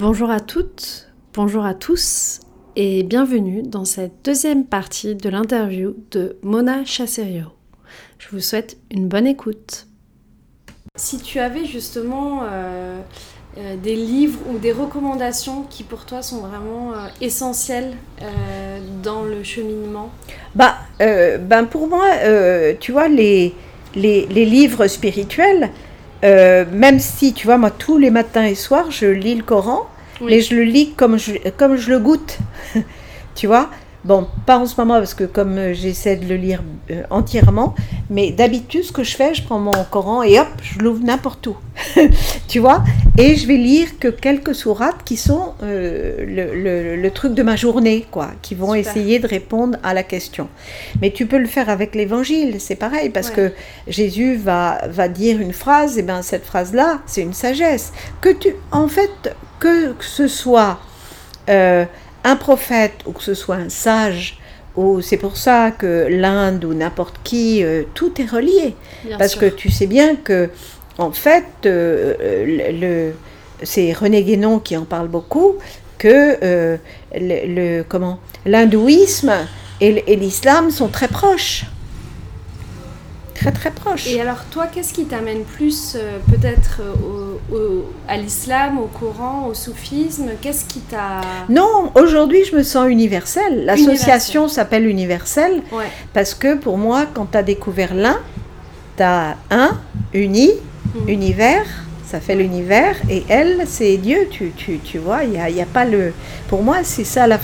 Bonjour à toutes, bonjour à tous et bienvenue dans cette deuxième partie de l'interview de Mona Chasserio. Je vous souhaite une bonne écoute. Si tu avais justement euh, euh, des livres ou des recommandations qui pour toi sont vraiment euh, essentielles dans le cheminement? Bah, ben Pour moi, tu vois, les, les, les livres spirituels, euh, même si, tu vois, moi, tous les matins et soirs, je lis le Coran, mais je le lis comme je, comme je le goûte. tu vois? Bon, pas en ce moment parce que comme euh, j'essaie de le lire euh, entièrement, mais d'habitude, ce que je fais, je prends mon Coran et hop, je l'ouvre n'importe où. tu vois? Et je vais lire que quelques sourates qui sont euh, le, le, truc de ma journée, quoi, qui vont essayer de répondre à la question. Mais tu peux le faire avec l'évangile, c'est pareil, parce que Jésus va, va dire une phrase, et bien cette phrase-là, c'est une sagesse. Que tu, en fait, que ce soit un prophète ou que ce soit un sage, ou c'est pour ça que l'Inde ou n'importe qui, euh, tout est relié. Parce que tu sais bien que, en fait, euh, le, c'est René Guénon qui en parle beaucoup, que euh, le, comment l'hindouisme et l'islam sont très proches très très proche. Et alors toi, qu'est-ce qui t'amène plus euh, peut-être euh, à l'islam, au Coran, au soufisme? Qu'est-ce qui t'a... Non, aujourd'hui je me sens universelle. L'association s'appelle universelle parce que pour moi, quand tu as découvert l'un, tu as un, uni, hmm. univers, ça fait l'univers, et elle, c'est Dieu, tu, tu, tu vois, il n'y a, y a, pas le... Pour moi, c'est ça la,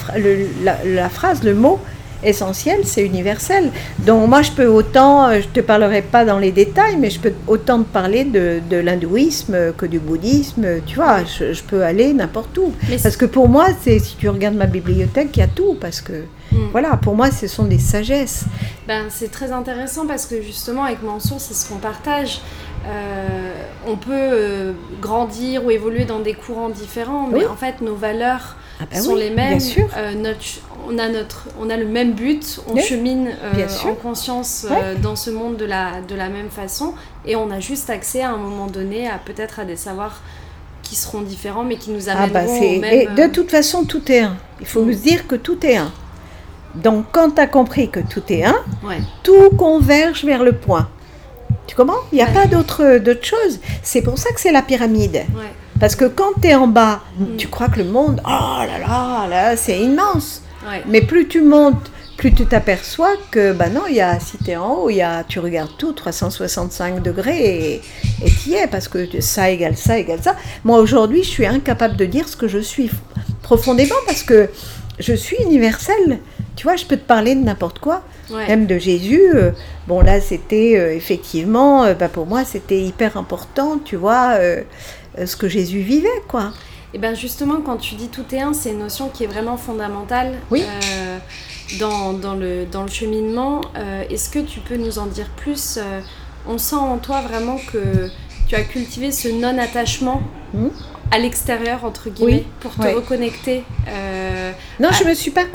la, phrase, le mot, essentiel, c'est universel. Donc moi, je peux autant, euh, je te parlerai pas dans les détails, mais je peux autant te parler de, de l'hindouisme que du bouddhisme, tu vois, je, peux aller n'importe où. parce que pour moi, c'est si tu regardes ma bibliothèque, il y a tout, parce que hmm. voilà, pour moi, ce sont des sagesses. Ben, c'est très intéressant parce que justement, avec Mansour, c'est ce qu'on partage. Euh, on peut euh, grandir ou évoluer dans des courants différents, mais en fait, nos valeurs ah bah sont les mêmes. notre, on a, notre, on a le même but, on chemine euh, en conscience euh, dans ce monde de la, de la même façon, et on a juste accès à un moment donné à peut-être à des savoirs qui seront différents, mais qui nous ah bah, amèneront au même... Et de toute façon, tout est un. Il faut mm. se dire que tout est un. Donc, quand tu as compris que tout est un, tout converge vers le point. Tu comprends? Il n'y a pas d'autre chose. C'est pour ça que c'est la pyramide. Parce que quand tu es en bas, mm. tu crois que le monde, oh là là, là c'est immense. Mais plus tu montes, plus tu t'aperçois que, bah non, y a, si tu es en haut, y a, tu regardes tout, 365 degrés, et tu y es, parce que ça égale ça, égale ça. Moi, aujourd'hui, je suis incapable de dire ce que je suis profondément, parce que je suis universelle. Tu vois, je peux te parler de n'importe quoi, même de Jésus. Euh, bon, là, c'était euh, effectivement, euh, bah, pour moi, c'était hyper important, tu vois, ce que Jésus vivait, quoi. Et bien justement, quand tu dis tout est un, c'est une notion qui est vraiment fondamentale euh, dans, dans, le, dans le cheminement. Euh, est-ce que tu peux nous en dire plus euh, On sent en toi vraiment que tu as cultivé ce non-attachement hmm. à l'extérieur, entre guillemets, pour te reconnecter. non, je ne me suis pas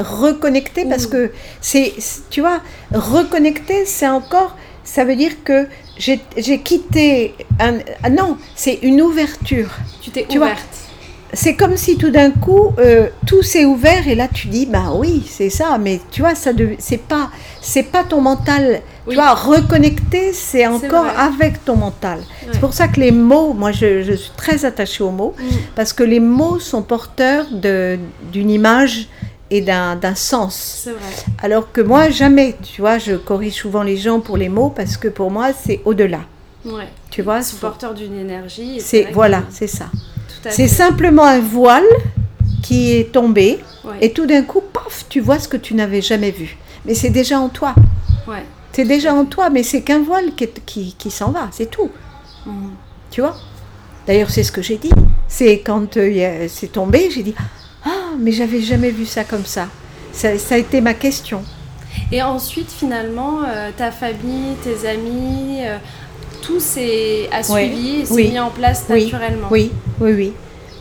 reconnectée parce que c'est, tu vois, reconnecter, c'est encore, ça veut dire que j'ai quitté un, ah non, c'est une ouverture. Tu t'es ouverte. c'est comme si tout d'un coup euh, tout s'est ouvert et là tu dis bah oui c'est ça. Mais tu vois ça c'est pas c'est pas ton mental. Tu vois reconnecter c'est encore avec ton mental. C'est pour ça que les mots moi je, suis très attachée aux mots mm. parce que les mots sont porteurs de d'une image et d'un sens. Vrai. Alors que moi, jamais, tu vois, je corrige souvent les gens pour les mots parce que pour moi, c'est au-delà. Ouais. Tu vois, c'est porteur d'une énergie. C'est voilà, c'est ça. C'est simplement un voile qui est tombé et tout d'un coup, paf, tu vois ce que tu n'avais jamais vu. Mais c'est déjà en toi. Ouais. C'est déjà en toi, mais c'est qu'un voile qui, qui, s'en va, c'est tout. Mhm. Tu vois? D'ailleurs, c'est ce que j'ai dit. C'est quand euh, c'est tombé, j'ai dit mais j'avais jamais vu ça comme ça. ça. a été ma question. Et ensuite, finalement, euh, ta famille, tes amis, euh, tout s'est suivi et s'est mis en place naturellement. Oui, oui, oui.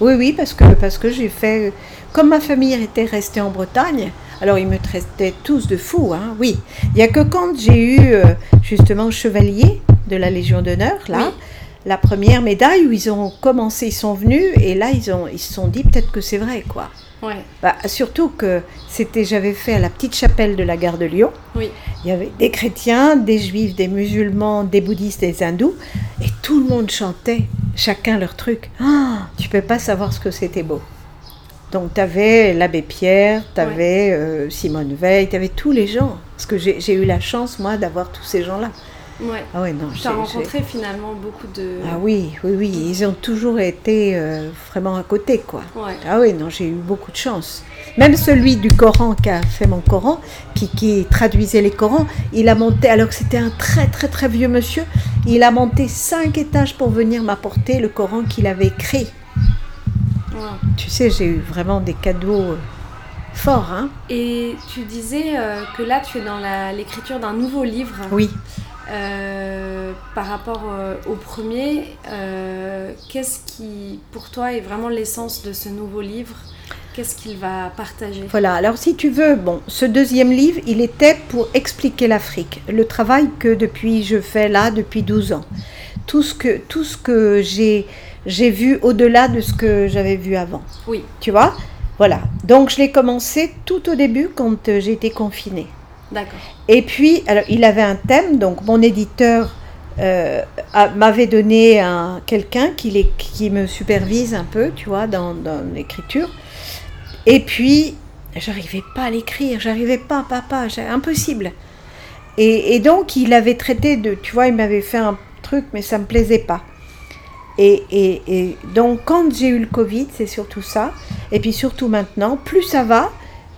Oui, oui, parce que, parce que j'ai fait. Comme ma famille était restée en Bretagne, alors ils me traitaient tous de fous, hein, oui. Il n'y a que quand j'ai eu euh, justement chevalier de la Légion d'honneur, là, la première médaille où ils ont commencé, ils sont venus et là ils ont ils se sont dit peut-être que c'est vrai quoi. Ouais. Bah, surtout que c'était j'avais fait à la petite chapelle de la gare de Lyon. Oui. Il y avait des chrétiens, des juifs, des musulmans, des bouddhistes, des hindous et tout le monde chantait, chacun leur truc. Ah, tu peux pas savoir ce que c'était beau. Donc tu avais l'abbé Pierre, tu avais euh, Simone Veil, tu avais tous les gens. Parce que j'ai eu la chance, moi, d'avoir tous ces gens-là. Ouais. Ah ouais, non, Tu j'ai- as rencontré finalement beaucoup de. Ah oui, oui, oui, ils ont toujours été euh, vraiment à côté, quoi. Ouais. Ah oui, non, j'ai eu beaucoup de chance. Même celui du Coran qui a fait mon Coran, puis qui traduisait les Corans, il a monté, alors que c'était un très très très vieux monsieur, il a monté cinq étages pour venir m'apporter le Coran qu'il avait écrit. Ouais. Tu sais, j'ai eu vraiment des cadeaux euh, forts, hein Et tu disais euh, que là, tu es dans l'écriture d'un nouveau livre. Oui. Euh, par rapport euh, au premier, euh, qu'est-ce qui, pour toi, est vraiment l'essence de ce nouveau livre? Qu'est-ce qu'il va partager? Voilà, alors si tu veux, bon, ce deuxième livre, il était pour expliquer l'Afrique, le travail que depuis je fais là depuis 12 ans. Tout ce que, tout ce que j'ai, j'ai vu au-delà de ce que j'avais vu avant. Oui, Tu vois? Voilà. Donc je l'ai commencé tout au début quand j'ai été confinée. Et puis, alors, il avait un thème, donc mon éditeur euh, m'avait donné un, quelqu'un qui, me supervise un peu, tu vois, dans, l'écriture. Et puis, j'arrivais pas à l'écrire, j'arrivais pas, papa, impossible. Et, donc, il avait traité de, tu vois, il m'avait fait un truc, mais ça me plaisait pas. Et donc, quand j'ai eu le Covid, c'est surtout ça. Et puis surtout maintenant, plus ça va,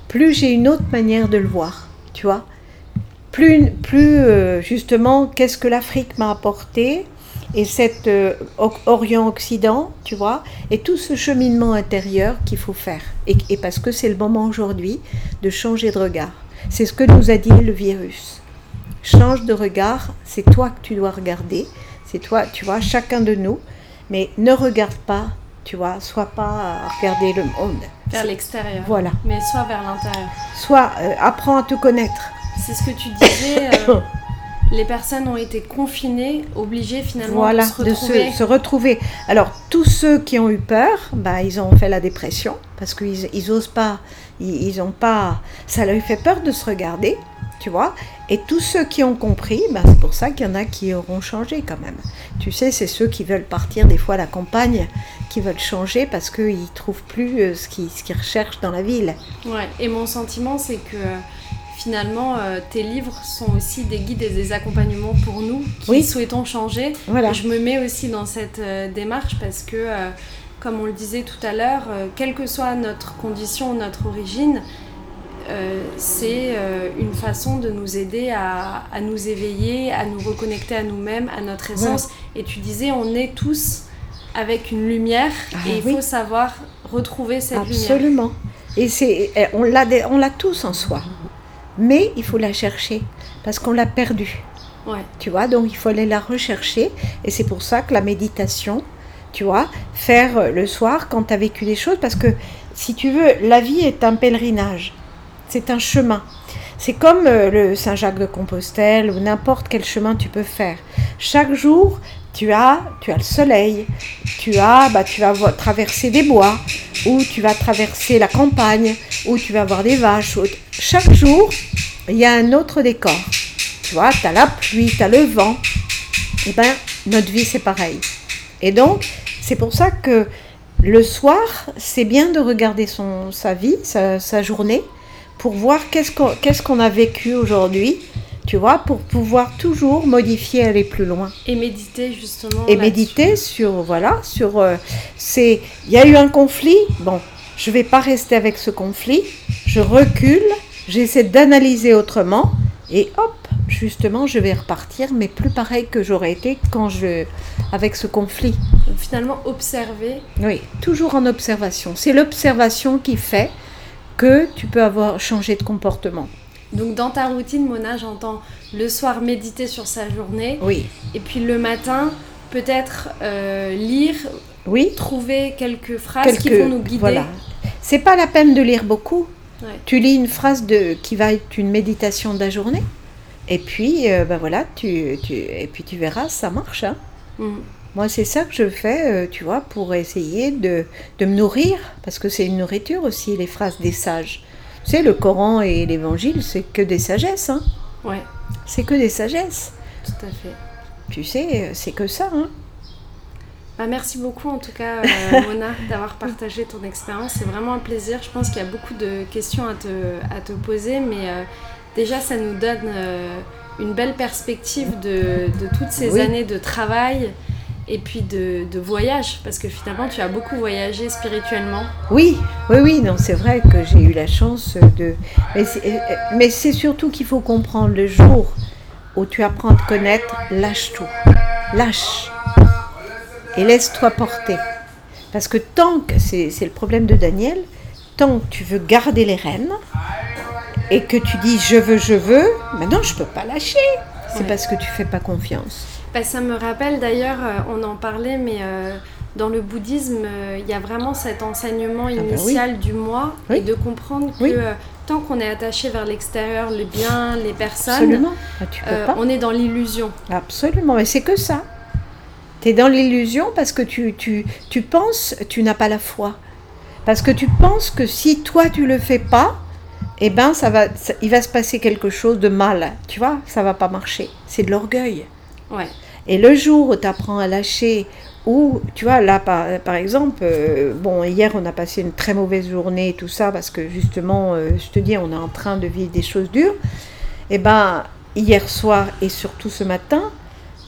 plus j'ai une autre manière de le voir, tu vois. Plus, plus euh, justement, qu'est-ce que l'Afrique m'a apporté et cet euh, Orient-Occident, tu vois, et tout ce cheminement intérieur qu'il faut faire. Et, et parce que c'est le moment aujourd'hui de changer de regard. C'est ce que nous a dit le virus. Change de regard, c'est toi que tu dois regarder, c'est toi, tu vois, chacun de nous, mais ne regarde pas, tu vois, sois pas à regarder le monde. Vers l'extérieur. Voilà. Mais soit vers l'intérieur. Soit euh, apprends à te connaître. C'est ce que tu disais. euh, les personnes ont été confinées, obligées finalement Voilà, de se de retrouver. se, se retrouver. Alors, tous ceux qui ont eu peur, bah, ils ont fait la dépression parce qu'ils ils osent pas, ils, ils ont pas, ça leur fait peur de se regarder, tu vois. Et tous ceux qui ont compris, bah, c'est pour ça qu'il y en a qui auront changé quand même. Tu sais, c'est ceux qui veulent partir des fois à la campagne, qui veulent changer parce qu'ils trouvent plus euh, ce qu'ils recherchent dans la ville. Ouais. Et mon sentiment, c'est que finalement, euh, tes livres sont aussi des guides et des accompagnements pour nous qui Oui. souhaitons changer. Voilà. Je me mets aussi dans cette euh, démarche parce que, euh, comme on le disait tout à l'heure, quelle que soit notre condition, notre origine, euh, c'est euh, une façon de nous aider à, à nous éveiller, à nous reconnecter à nous-mêmes, à notre essence. Et tu disais, on est tous avec une lumière Ah et il oui. faut savoir retrouver cette lumière. Absolument. Et c'est, eh, on l'a, tous en soi. Mais il faut la chercher parce qu'on l'a perdue. Ouais. Tu vois, donc il faut aller la rechercher. Et c'est pour ça que la méditation, tu vois, faire le soir quand tu as vécu des choses, parce que si tu veux, la vie est un pèlerinage. C'est un chemin. C'est comme euh, le Saint-Jacques de Compostelle ou n'importe quel chemin tu peux faire. Chaque jour, tu as, tu as le soleil, tu as, bah, tu vas traverser des bois, ou tu vas traverser la campagne, ou tu vas voir des vaches. Chaque jour, il y a un autre décor. Tu vois, tu as la pluie, tu as le vent. Et ben, notre vie, c'est pareil. Et donc, c'est pour ça que le soir, c'est bien de regarder son, sa vie, sa journée, pour voir qu'est-ce qu'on qu'est-ce qu'on a vécu aujourd'hui, tu vois, pour pouvoir toujours modifier, aller plus loin. Et méditer justement. Et méditer sur, voilà, sur, euh, c'est, il y a eu un conflit, bon, je vais pas rester avec ce conflit, je recule, j'essaie d'analyser autrement, et hop, justement, je vais repartir, mais plus pareil que j'aurais été quand je, avec ce conflit. Donc, finalement, observer. Oui, toujours en observation. C'est l'observation qui fait que tu peux avoir changé de comportement. Donc dans ta routine, Mona, j'entends le soir méditer sur sa journée. Oui, Et puis le matin, peut-être euh, lire, oui. trouver quelques phrases qui vont nous guider. Voilà. C'est pas la peine de lire beaucoup. Ouais. Tu lis une phrase de, qui va être une méditation de la journée. Et puis, euh, ben voilà, tu, tu, et puis tu verras, ça marche. hein. Mm. Moi, c'est ça que je fais, euh, tu vois, pour essayer de, de me nourrir, parce que c'est une nourriture aussi, les phrases des sages. Tu sais, le Coran et l'Évangile, c'est que des sagesses. Hein. Ouais. C'est que des sagesses. Tout à fait. Tu sais, euh, c'est que ça. Hein. Bah, merci beaucoup en tout cas, euh, Mona, d'avoir partagé ton expérience. C'est vraiment un plaisir. Je pense qu'il y a beaucoup de questions à te, à te poser, mais euh, déjà, ça nous donne une belle perspective de, de toutes ces années de travail et puis de, de, voyage, parce que finalement tu as beaucoup voyagé spirituellement. Oui, oui, oui, non, c'est vrai que j'ai eu la chance de... Mais c'est surtout qu'il faut comprendre le jour où tu apprends à te connaître, lâche tout. Lâche. Et laisse-toi porter. Parce que tant que, c'est le problème de Daniel, tant que tu veux garder les rênes et que tu dis je veux, je veux, maintenant je ne peux pas lâcher. C'est parce que tu fais pas confiance. Bah, ça me rappelle d'ailleurs, euh, on en parlait, mais euh, dans le bouddhisme, euh, il y a vraiment cet enseignement ah bah initial du moi et de comprendre que tant qu'on est attaché vers l'extérieur, le bien, les personnes, ah, on est dans l'illusion. Absolument, et c'est que ça. Tu es dans l'illusion parce que tu, tu, tu penses, tu n'as pas la foi. Parce que tu penses que si toi tu le fais pas, eh ben ça va, il va se passer quelque chose de mal. Tu vois, ça va pas marcher. C'est de l'orgueil. Ouais. Et le jour où tu apprends à lâcher, ou tu vois, là par, par exemple, euh, bon, hier on a passé une très mauvaise journée et tout ça, parce que justement, euh, je te dis, on est en train de vivre des choses dures. Et eh ben, hier soir et surtout ce matin,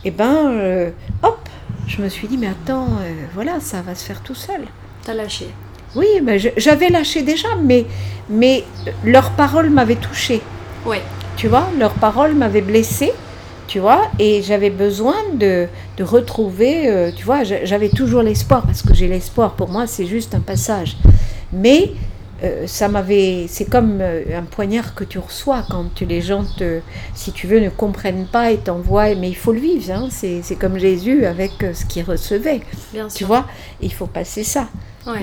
et eh ben, euh, hop, je me suis dit, mais attends, voilà, ça va se faire tout seul. T'as lâché Oui, mais j'avais lâché déjà, mais, mais leurs paroles m'avaient touchée. Oui. Tu vois, leurs paroles m'avaient blessée tu vois, et j'avais besoin de, de retrouver, euh, tu vois, j'avais toujours l'espoir, parce que j'ai l'espoir, pour moi c'est juste un passage. Mais euh, ça m'avait, c'est comme euh, un poignard que tu reçois quand les gens, te, si tu veux, ne comprennent pas et t'envoient, mais il faut le vivre, hein, c'est, comme Jésus avec ce qu'il recevait, bien tu vois, il faut passer ça.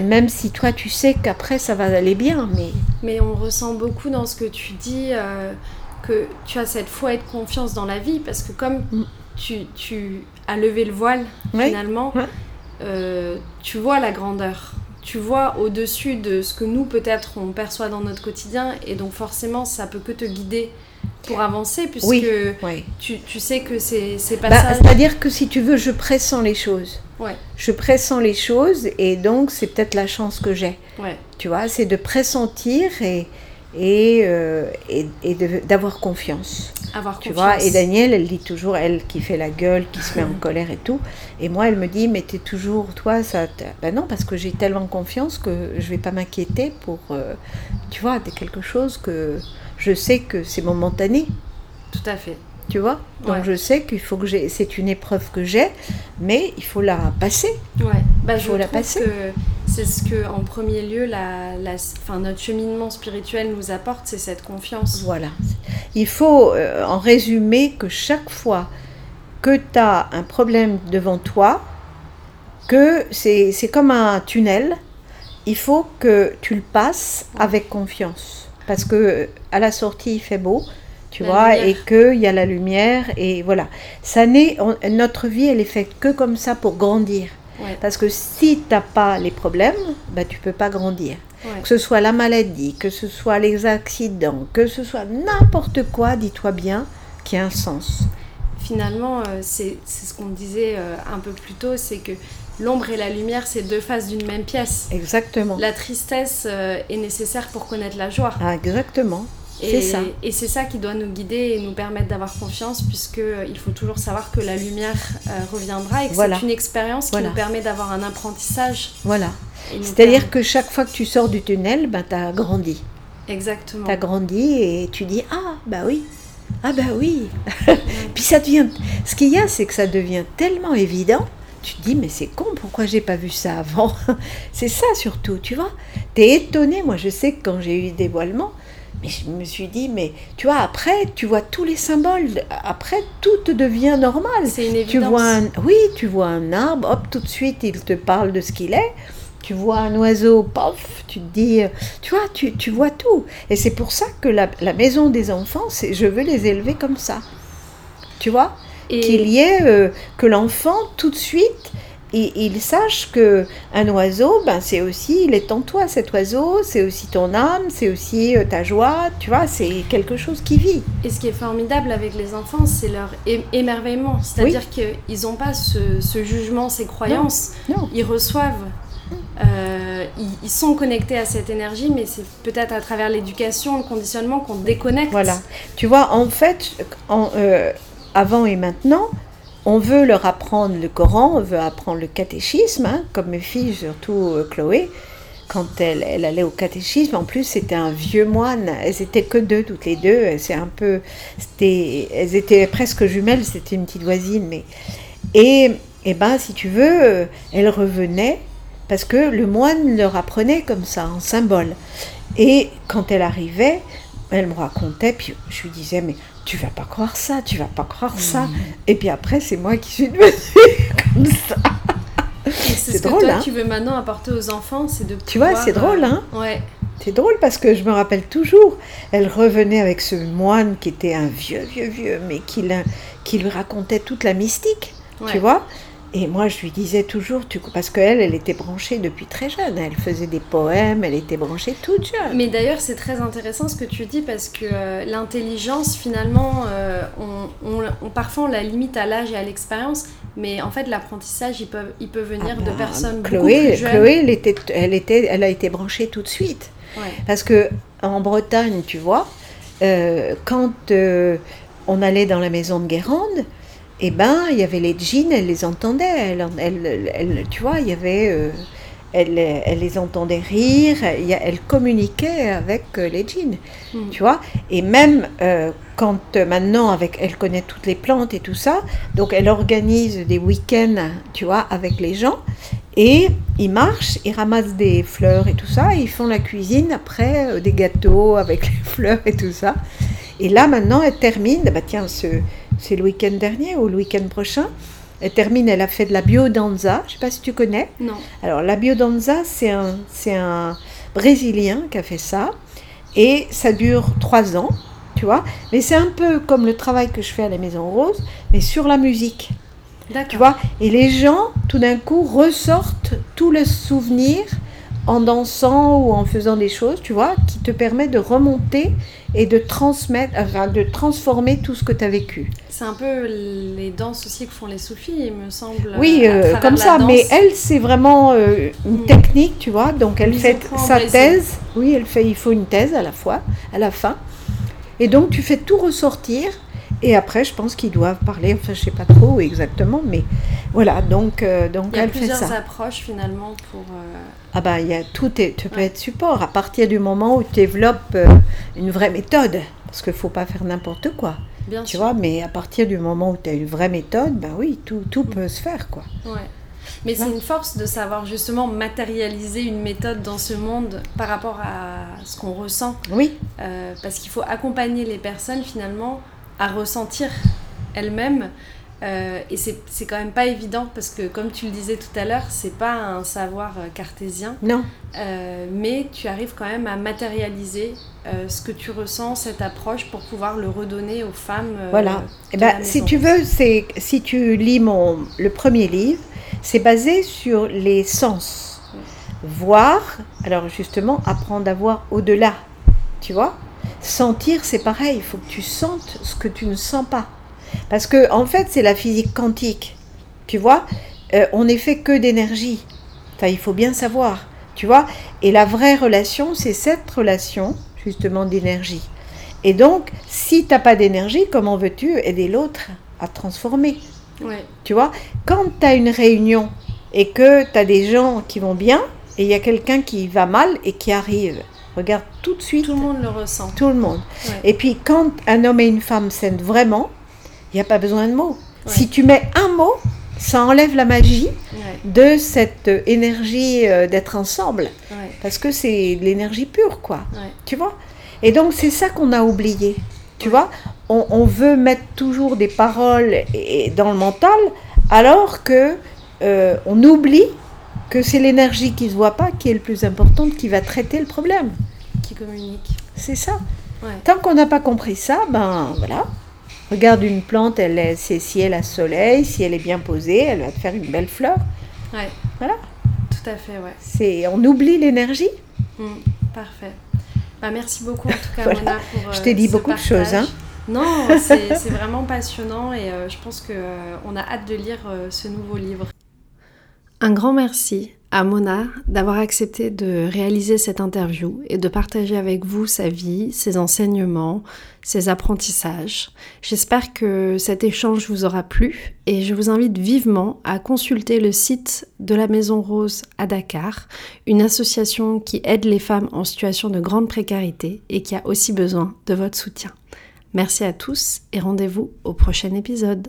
Même si toi tu sais qu'après ça va aller bien, mais... Mais on ressent beaucoup dans ce que tu dis que tu as cette foi et de confiance dans la vie, parce que comme mm. tu, tu, as levé le voile, finalement, euh, tu vois la grandeur. Tu vois au-dessus de ce que nous, peut-être, on perçoit dans notre quotidien, et donc forcément, ça peut que te guider pour avancer, puisque oui. Tu, tu, sais que c'est pas bah, C'est-à-dire que si tu veux, je pressens les choses. Ouais. Je pressens les choses, et donc c'est peut-être la chance que j'ai. Ouais. Tu vois, c'est de pressentir et et, euh, et, d'avoir confiance. Avoir tu confiance. vois, et Danielle, elle dit toujours, elle qui fait la gueule, qui se met en colère et tout. Et moi, elle me dit, mais t'es toujours, toi, ça. Ben non, parce que j'ai tellement confiance que je vais pas m'inquiéter pour, euh, tu vois, quelque chose que je sais que c'est momentané. Tout à fait. Tu vois Donc je sais qu'il faut que j'ai. C'est une épreuve que j'ai, mais il faut la passer. Ouais. Bah, il faut la passer. Que c'est ce que, en premier lieu, la, la, notre cheminement spirituel nous apporte, c'est cette confiance. Voilà. Il faut, euh, en résumé, que chaque fois que tu as un problème devant toi, que c'est comme un tunnel, il faut que tu le passes avec confiance. Parce que à la sortie, il fait beau, tu vois, et qu'il y a la lumière, et voilà. Ça n'est, notre vie, elle est faite que comme ça pour grandir. Parce que si tu n'as pas les problèmes, bah, tu peux pas grandir. Que ce soit la maladie, que ce soit les accidents, que ce soit n'importe quoi, dis-toi bien, qui a un sens. Finalement, euh, c'est ce qu'on disait euh, un peu plus tôt, c'est que l'ombre et la lumière, c'est deux faces d'une même pièce. Exactement. La tristesse euh, est nécessaire pour connaître la joie. Ah, exactement. Et, ça. et c'est ça qui doit nous guider et nous permettre d'avoir confiance, puisqu'il euh, faut toujours savoir que la lumière euh, reviendra et que c'est une expérience qui nous permet d'avoir un apprentissage. Voilà. C'est-à-dire que chaque fois que tu sors du tunnel, ben, tu as grandi. Exactement. Tu as grandi et tu dis Ah, bah oui. Ah, bah oui. Puis ça devient. Ce qu'il y a, c'est que ça devient tellement évident tu te dis mais c'est con pourquoi j'ai pas vu ça avant? C'est ça surtout tu vois? Tu es étonné moi je sais que quand j'ai eu des dévoilement mais je me suis dit, mais tu vois, après, tu vois tous les symboles. Après, tout devient normal. C'est une évidence. Tu vois oui, tu vois un arbre, hop, tout de suite, il te parle de ce qu'il est. Tu vois un oiseau, pof, tu te dis, tu vois, tu, tu vois tout. Et c'est pour ça que la, la maison des enfants, c'est je veux les élever comme ça. Tu vois? Qu'il y ait euh, que l'enfant tout de suite il, il sache que un oiseau, ben c'est aussi, il est en toi cet oiseau, c'est aussi ton âme, c'est aussi euh, ta joie, tu vois, c'est quelque chose qui vit. Et ce qui est formidable avec les enfants, c'est leur émerveillement, c'est-à-dire qu'ils n'ont pas ce, jugement, ces croyances, non. ils reçoivent. Euh, ils, sont connectés à cette énergie, mais c'est peut-être à travers l'éducation, le conditionnement qu'on déconnecte. Voilà. Tu vois, en fait, en, euh, avant et maintenant, on veut leur apprendre le Coran, on veut apprendre le catéchisme, hein, comme mes filles, surtout euh, Chloé, quand elle, elle, allait au catéchisme, en plus c'était un vieux moine, elles étaient que deux, toutes les deux, c'est un peu, c'était, elles étaient presque jumelles, c'était une petite voisine, mais et, et eh ben si tu veux, euh, elles revenaient parce que le moine leur apprenait comme ça, en symbole. Et quand elle arrivait, elle me racontait, puis je lui disais mais tu vas pas croire ça, tu vas pas croire ça. Et puis après, c'est moi qui suis devenue comme ça. C'est ce drôle, que toi, hein. tu veux maintenant apporter aux enfants, c'est de Tu vois, c'est drôle, hein euh, Ouais. C'est drôle parce que je me rappelle toujours, elle revenait avec ce moine qui était un vieux, vieux, vieux, mais qui, qui lui racontait toute la mystique, tu vois et moi, je lui disais toujours, tu, parce qu'elle, elle était branchée depuis très jeune. Elle faisait des poèmes, elle était branchée toute jeune. Mais d'ailleurs, c'est très intéressant ce que tu dis, parce que euh, l'intelligence, finalement, euh, on, parfois on la limite à l'âge et à l'expérience, mais en fait, l'apprentissage, il peut, il peut venir ah de bah, personnes Chloé, beaucoup plus jeunes. Chloé, elle, était, elle, était, elle a été branchée tout de suite. Parce que en Bretagne, tu vois, euh, quand on allait dans la maison de Guérande, eh ben, il y avait les djinns, elle les entendait, elle, tu vois, il y avait, euh, elle, les entendait rire, elle, communiquait avec euh, les djinns, hmm. tu vois, et même euh, quand maintenant, avec, elle connaît toutes les plantes et tout ça, donc elle organise des week-ends, tu vois, avec les gens, et ils marchent, ils ramassent des fleurs et tout ça, et ils font la cuisine après, des gâteaux avec les fleurs et tout ça. Et là, maintenant, elle termine, bah tiens, c'est le week-end dernier ou le week-end prochain. Elle termine, elle a fait de la biodanza. Je ne sais pas si tu connais. Non. Alors, la biodanza, c'est un, c'est un Brésilien qui a fait ça. Et ça dure trois ans, tu vois. Mais c'est un peu comme le travail que je fais à la Maison Rose, mais sur la musique. Tu vois Et les gens, tout d'un coup, ressortent tous les souvenirs en dansant ou en faisant des choses, tu vois, qui te permet de remonter et de transmettre, enfin, de transformer tout ce que tu as vécu. C'est un peu les danses aussi que font les soufis, il me semble. Oui, euh, comme ça, mais elle, c'est vraiment euh, une mm. technique, tu vois, donc elle fait sa thèse. Oui, elle fait, il faut une thèse à la fois, à la fin. Et donc tu fais tout ressortir. Et après, je pense qu'ils doivent parler, enfin, je sais pas trop exactement, mais voilà, donc, euh, donc elle fait ça. Il y a plusieurs approches finalement pour. Ah ben, y a, tout est, tu peux être support à partir du moment où tu développes euh, une vraie méthode. Parce qu'il ne faut pas faire n'importe quoi. Bien tu vois, mais à partir du moment où tu as une vraie méthode, ben oui, tout, tout peut se faire, quoi. Ouais. Mais c'est une force de savoir justement matérialiser une méthode dans ce monde par rapport à ce qu'on ressent. Oui. Euh, parce qu'il faut accompagner les personnes finalement à ressentir elles-mêmes euh, et c'est quand même pas évident parce que, comme tu le disais tout à l'heure, c'est pas un savoir euh, cartésien. Non. Euh, mais tu arrives quand même à matérialiser ce que tu ressens, cette approche, pour pouvoir le redonner aux femmes. voilà. Et eh ben, si tu veux, c'est si tu lis mon, le premier livre, c'est basé sur les sens. Voir, alors justement, apprendre à voir au-delà. Tu vois? Sentir, c'est pareil. Il faut que tu sentes ce que tu ne sens pas. Parce que, en fait, c'est la physique quantique. Tu vois euh, On n'est fait que d'énergie. Il faut bien savoir. Tu vois Et la vraie relation, c'est cette relation, justement, d'énergie. Et donc, si tu n'as pas d'énergie, comment veux-tu aider l'autre à transformer Tu vois Quand tu as une réunion et que tu as des gens qui vont bien, et il y a quelqu'un qui va mal et qui arrive, regarde tout de suite. Tout le monde le ressent. Tout le monde. Et puis, quand un homme et une femme s'aiment vraiment, il n'y a pas besoin de mots. Si tu mets un mot, ça enlève la magie de cette énergie euh, d'être ensemble. Parce que c'est de l'énergie pure, quoi. Tu vois? Et donc, c'est ça qu'on a oublié. Tu vois? On, veut mettre toujours des paroles dans le mental, alors que euh, on oublie que c'est l'énergie qui ne se voit pas qui est le plus importante, qui va traiter le problème. Qui communique. C'est ça. Tant qu'on n'a pas compris ça, ben voilà, Regarde une plante, elle c'est si elle a soleil, si elle est bien posée, elle va te faire une belle fleur. Ouais. Voilà. Tout à fait, ouais. C'est, on oublie l'énergie. Mm, parfait. Bah, merci beaucoup en tout cas, Mona, pour. je t'ai dit beaucoup de choses, hein. Non, c'est vraiment passionnant et je pense qu'on a hâte de lire ce nouveau livre. Un grand merci à Mona d'avoir accepté de réaliser cette interview et de partager avec vous sa vie, ses enseignements, ses apprentissages. J'espère que cet échange vous aura plu et je vous invite vivement à consulter le site de la Maison Rose à Dakar, une association qui aide les femmes en situation de grande précarité et qui a aussi besoin de votre soutien. Merci à tous et rendez-vous au prochain épisode.